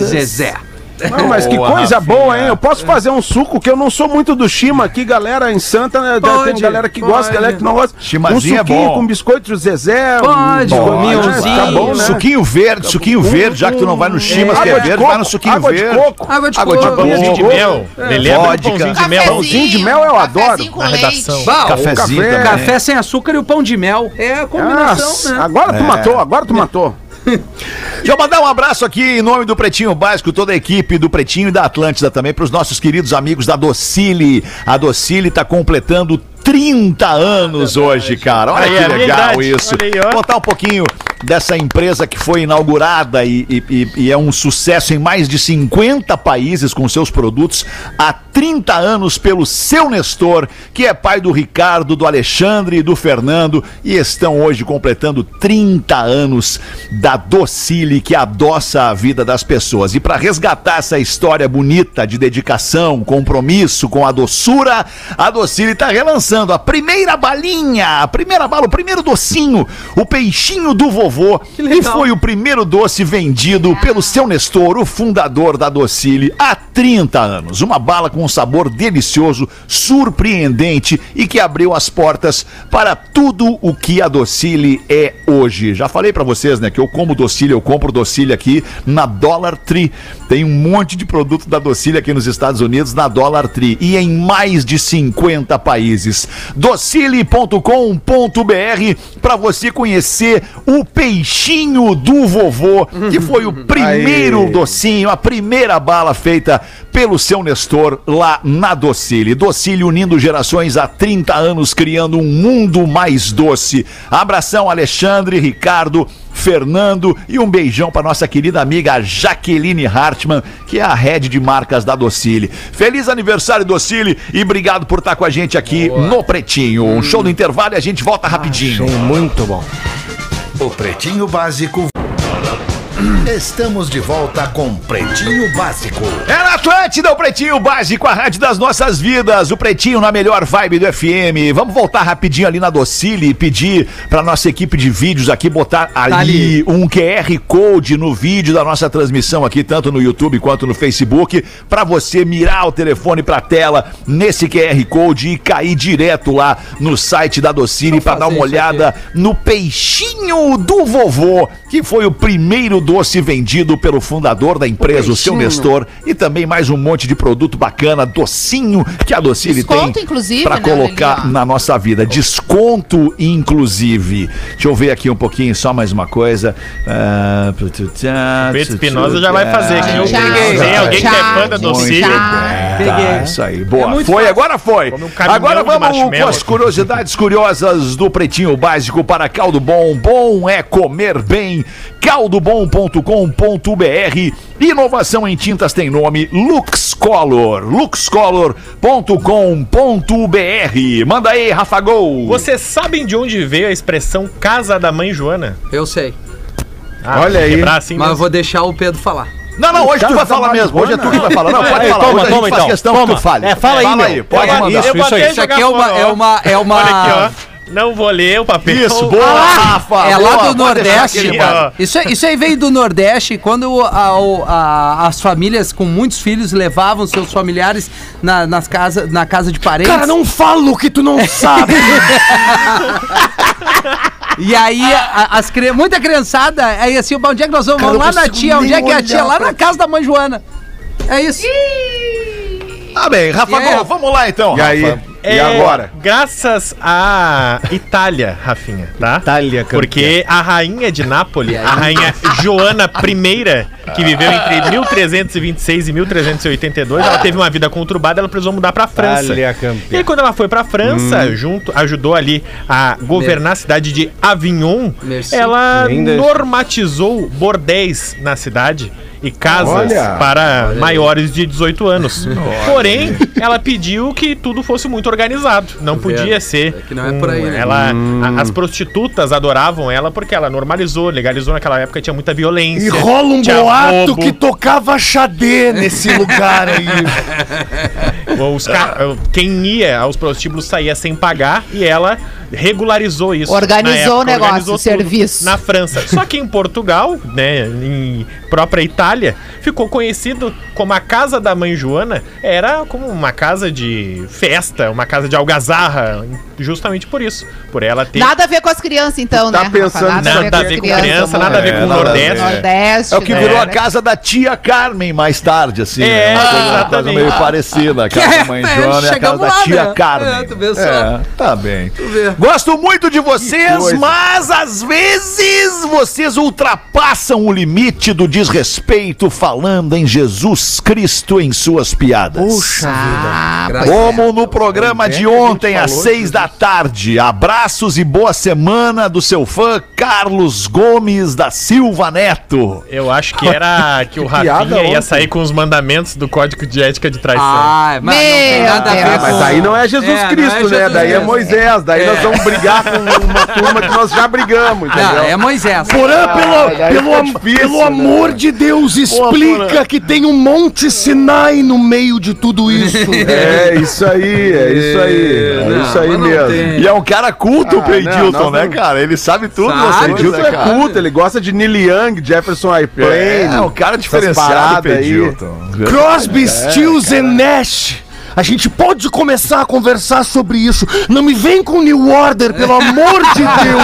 Zezé. Não, mas que Boa, coisa Rafinha. boa, hein? Eu posso fazer um suco, que eu não sou muito do Chima aqui, galera em Santa, né? Pode, tem galera que pode. gosta, galera que não gosta. Chimazinho um é suquinho bom. com biscoito Zezé. Pode, um milhozinho. Tá bom, né? Suquinho verde, suquinho verde, já que tu não vai no Chimas, que é de verde, vai no coco, suquinho água de verde. coco. Água de Água de coco. coco. Pãozinho de mel. Um Vodka. pãozinho de mel. Pãozinho de mel eu adoro. Na redação. Cafezinho café. sem açúcar e o pão de mel. É a combinação, né? agora tu matou, agora tu matou. Deixa eu mandar um abraço aqui em nome do Pretinho Básico, toda a equipe do Pretinho e da Atlântida também, para os nossos queridos amigos da Docile. A Docile está completando 30 anos hoje, cara. Olha Aí, que é legal verdade. isso. Olha ó. Contar um pouquinho dessa empresa que foi inaugurada e, e- e- é um sucesso em mais de 50 países com seus produtos há 30 anos pelo seu Nestor, que é pai do Ricardo, do Alexandre e do Fernando e estão hoje completando 30 anos da Docile que adoça a vida das pessoas. E para resgatar essa história bonita de dedicação, compromisso com a doçura, a Docile está relançando a primeira balinha, a primeira bala, o primeiro docinho, o peixinho do vovô, que, legal. foi o primeiro doce vendido pelo seu Nestor, o fundador da Docile, há 30 anos. Uma bala com um sabor delicioso, surpreendente e que abriu as portas para tudo o que a Docile é hoje. Já falei para vocês, né, que eu como Docile, eu compro Docile aqui na Dollar Tree. Tem um monte de produto da Docile aqui nos Estados Unidos na Dollar Tree e em mais de 50 países. Docile.com.br para você conhecer o peixinho do vovô, que foi o primeiro Aí. docinho, a primeira bala feita pelo seu Nestor lá na Docile. Docile unindo gerações há 30 anos, criando um mundo mais doce. Abração, Alexandre, Ricardo. Fernando e um beijão para nossa querida amiga Jaqueline Hartmann, que é a head de marcas da Docile. Feliz aniversário, Docile, e obrigado por estar com a gente aqui no Pretinho. Um show do intervalo e a gente volta rapidinho. Muito bom. O Pretinho Básico. Estamos de volta com Pretinho Básico. É na Atlântida, o Pretinho Básico, a rádio das nossas vidas. O Pretinho na melhor vibe do FM. Vamos voltar rapidinho ali na Docile e pedir pra nossa equipe de vídeos aqui botar ali, ali. um QR Code no vídeo da nossa transmissão aqui, tanto no YouTube quanto no Facebook, pra você mirar o telefone pra tela nesse QR Code e cair direto lá no site da Docile eu pra dar uma olhada no peixinho do vovô, que foi o primeiro doce vendido pelo fundador da empresa, o, seu peixinho. Nestor, e também mais um monte de produto bacana, docinho que a Docile Desconto, tem para né, colocar na nossa vida. Desconto, inclusive. Deixa eu ver aqui um pouquinho, só mais uma coisa. Ah, Beto Espinosa já vai fazer aqui. Tchau. Tem alguém que é fã da Tchau. Docile. Tchau. Tá, isso aí, boa. É foi, fácil. agora foi. Um agora vamos com as curiosidades curiosas do Pretinho Básico para Caldo Bom. Bom é comer bem. caldobom.com.br Inovação em tintas tem nome Lux Color. luxcolor.com.br Manda aí, Rafa Gol. Vocês sabem de onde veio a expressão casa da mãe Joana? Eu sei. Ah, Olha aí. Assim Mas mesmo. vou deixar o Pedro falar. Não, não, hoje tu vai falar mesmo. Hoje é tu que vai falar. Não, pode Aí, falar. toma, Hoje a gente toma, faz então. questão que Toma. tu fale. É, fala aí, Fala meu. aí, pode mandar. Isso, isso aí. Isso aqui é uma, é ó. uma, é uma... Não vou ler o papel. Isso, boa, Rafa. É boa, lá do deixar Nordeste. Isso, é- isso aí veio do Nordeste, quando a- a- as famílias com muitos filhos levavam seus familiares na, nas casa, na casa de parentes. Cara, não fala o que tu não sabe. E aí, a- as muita criançada, aí assim, onde é que nós vamos? Cara, vamos lá na tia, onde é que é a tia? Lá pra na casa da mãe Joana. É isso. Tá bem, Rafa, vamos lá então, E aí? Rafa. E agora? É, Graças à Itália, Rafinha, tá? Itália, campeã. Porque a rainha de Nápoles, a rainha Joana I, que viveu entre 1326 e 1382, ela teve uma vida conturbada, ela precisou mudar pra França. Itália, E aí, campeã. quando ela foi pra França, junto, ajudou ali a governar a cidade de Avignon, Merci. ela Linda. normatizou bordéis na cidade e casas Olha. para maiores de 18 anos. Porém, ela pediu que tudo fosse muito organizado. Não podia ser. É que não é por aí, né? Ela, a- as prostitutas adoravam ela porque ela normalizou, legalizou naquela época tinha muita violência. E rola um boato roubo. que tocava xadê nesse lugar aí. Quem ia aos prostíbulos saía sem pagar e ela regularizou isso. Organizou na o negócio, organizou o serviço. Na França. Só que em Portugal, né, em própria Itália, ficou conhecido como a casa da mãe Joana, era como uma casa de festa, uma casa de algazarra, justamente por isso. Por ela ter Nada a ver com as crianças, então, Tá né? pensando Rafa? nada a ver com criança, nada a ver com o nada. Nordeste. Nordeste. É o que né? virou a casa da tia Carmen mais tarde, assim. É, né? Uma coisa- uma coisa meio parecida. A casa da mãe É, Joana e a casa da tia né? Carmen. É, tu vê só. É, tá bem. vê. Gosto muito de vocês, mas às vezes vocês ultrapassam o limite do desrespeito falando em Jesus Cristo em suas piadas. Ah, pois Como no programa de ontem, às seis da tarde. Abraços e boa semana do seu fã Carlos Gomes da Silva Neto. Eu acho que era que o Rafinha ia sair com os mandamentos do Código de Ética de Traição. Ah, mas não tem Meu nada a ver Deus. com... Mas aí não é Jesus É, não é Cristo, né? Jesus Daí é. Moisés. Daí nós vamos brigar com uma turma que nós já brigamos, Não, entendeu? é Moisés. Porã, pelo, daí pelo, difícil, pelo né? amor de Deus, explica que tem um Monte Sinai no meio de tudo isso. É isso aí, é isso aí. É Não, isso aí mas não mesmo. E é um cara culto, o Ah, Peidilton, não, nós né, não- cara? Ele sabe tudo, Sabe, você Edilton diz, né, é cara? culto, ele gosta de Neil Young, Jefferson Airplane. É, um cara diferenciado. Peidilton. Crosby, Stills and Nash. A gente pode começar a conversar sobre isso. Não me vem com New Order, pelo amor de Deus.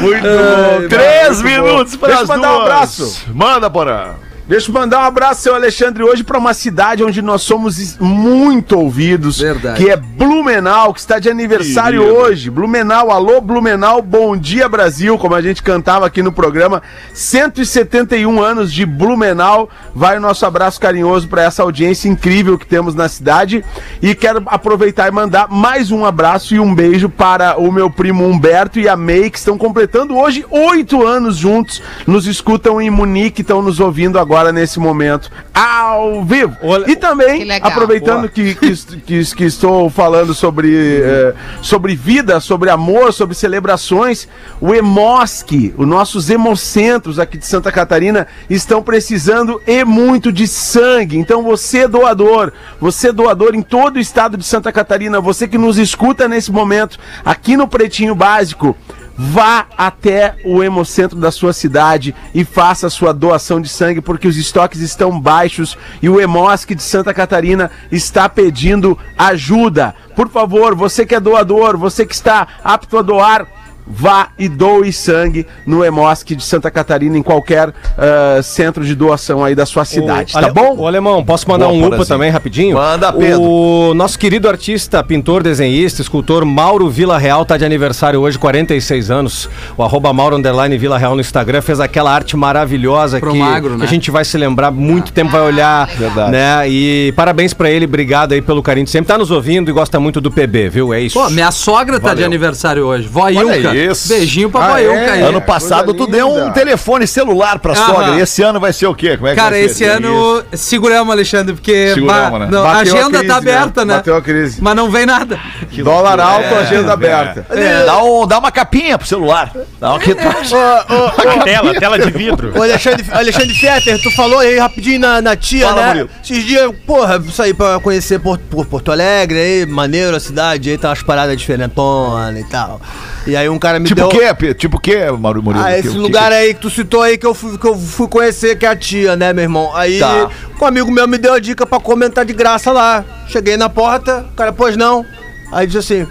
Muito bom. Três muito bom. minutos para as eu mandar um duas. abraço. Manda, Porã. Deixa eu mandar um abraço, seu Alexandre, hoje para uma cidade onde nós somos muito ouvidos, Verdade. que é Blumenau, que está de aniversário Querido. hoje. Blumenau, alô Blumenau, bom dia Brasil, como a gente cantava aqui no programa. 171 anos de Blumenau. Vai o nosso abraço carinhoso para essa audiência incrível que temos na cidade. E quero aproveitar e mandar mais um abraço e um beijo para o meu primo Humberto e a May, que estão completando hoje oito anos juntos. Nos escutam em Munique, estão nos ouvindo agora nesse momento, ao vivo. E também, Que aproveitando que, que, que- que estou falando sobre, eh, sobre vida, sobre amor, sobre celebrações, o Emosc, os nossos hemocentros aqui de Santa Catarina, estão precisando e muito de sangue. Então você doador, você doador em todo o estado de Santa Catarina, você que nos escuta nesse momento, aqui no Pretinho Básico, Vá até o hemocentro da sua cidade e faça a sua doação de sangue, porque os estoques estão baixos e o Hemosc de Santa Catarina está pedindo ajuda. Por favor, você que é doador, você que está apto a doar, vá e doe sangue no Hemosc de Santa Catarina, em qualquer ah, centro de doação aí da sua cidade, tá Ale- bom? O alemão, posso mandar Boa, um upa também rapidinho? Manda, Pedro. O nosso querido artista, pintor, desenhista, escultor Mauro Vila Real tá de aniversário hoje, 46 anos. O arroba Mauro Underline Vila Real no Instagram fez aquela arte maravilhosa Pro que, magro, que né? a gente vai se lembrar, muito tempo vai olhar, Verdade. né? E parabéns pra ele, obrigado aí pelo carinho. Sempre tá nos ouvindo e gosta muito do PB, viu? É isso. Pô, minha sogra tá de aniversário hoje. Vó Ilka. Isso. Beijinho pra Ah, Baiuca é? aí. Ano passado tu deu um telefone celular pra Aham. sogra. E esse ano vai ser o quê? Como é que Cara, vai ser? esse ano seguramos, Alexandre, porque Seguramos, ba- né? não, a Bateu a agenda crise, tá aberta, né? Bateu a crise. Mas não vem nada. Dólar alto, É, agenda aberta. É. Dá, um, dá uma capinha pro celular. Dá uma que Tela, tela de vidro. Ô, Alexandre, Alexandre Fetter, tu falou aí rapidinho na, na tia, Fala, né? Murilo. Esses dias, porra, saí pra conhecer Porto, por Porto Alegre aí, maneiro a cidade, aí tá umas paradas diferentonas e tal. E aí um cara me Tipo deu... o quê? Tipo o quê, Mauro Murilo? Ah, Que- esse que- lugar aí que tu citou aí que eu fui, que eu fui conhecer, que é a tia, né, meu irmão? Aí Tá. um amigo meu me deu a dica pra comentar de graça lá. Cheguei na porta, o cara, pois não. Aí disse assim.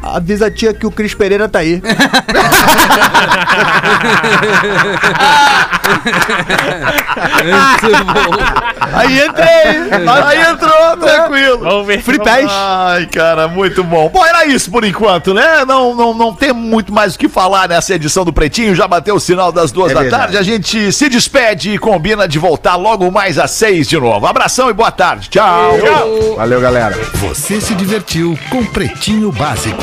Avisa a tia que o Cris Pereira tá aí. Muito bom. Aí entrei. Aí entrou, tranquilo. Vamos ver. Free Pass. Ai, cara, muito bom. Bom, era isso por enquanto, né? Não, não, não tem muito mais o que falar nessa edição do Pretinho. Já bateu o sinal das duas É da verdade. tarde. A gente se despede e combina de voltar logo mais às seis de novo. Abração e boa tarde. Tchau. Valeu, galera. Você se divertiu com Pretinho Básico.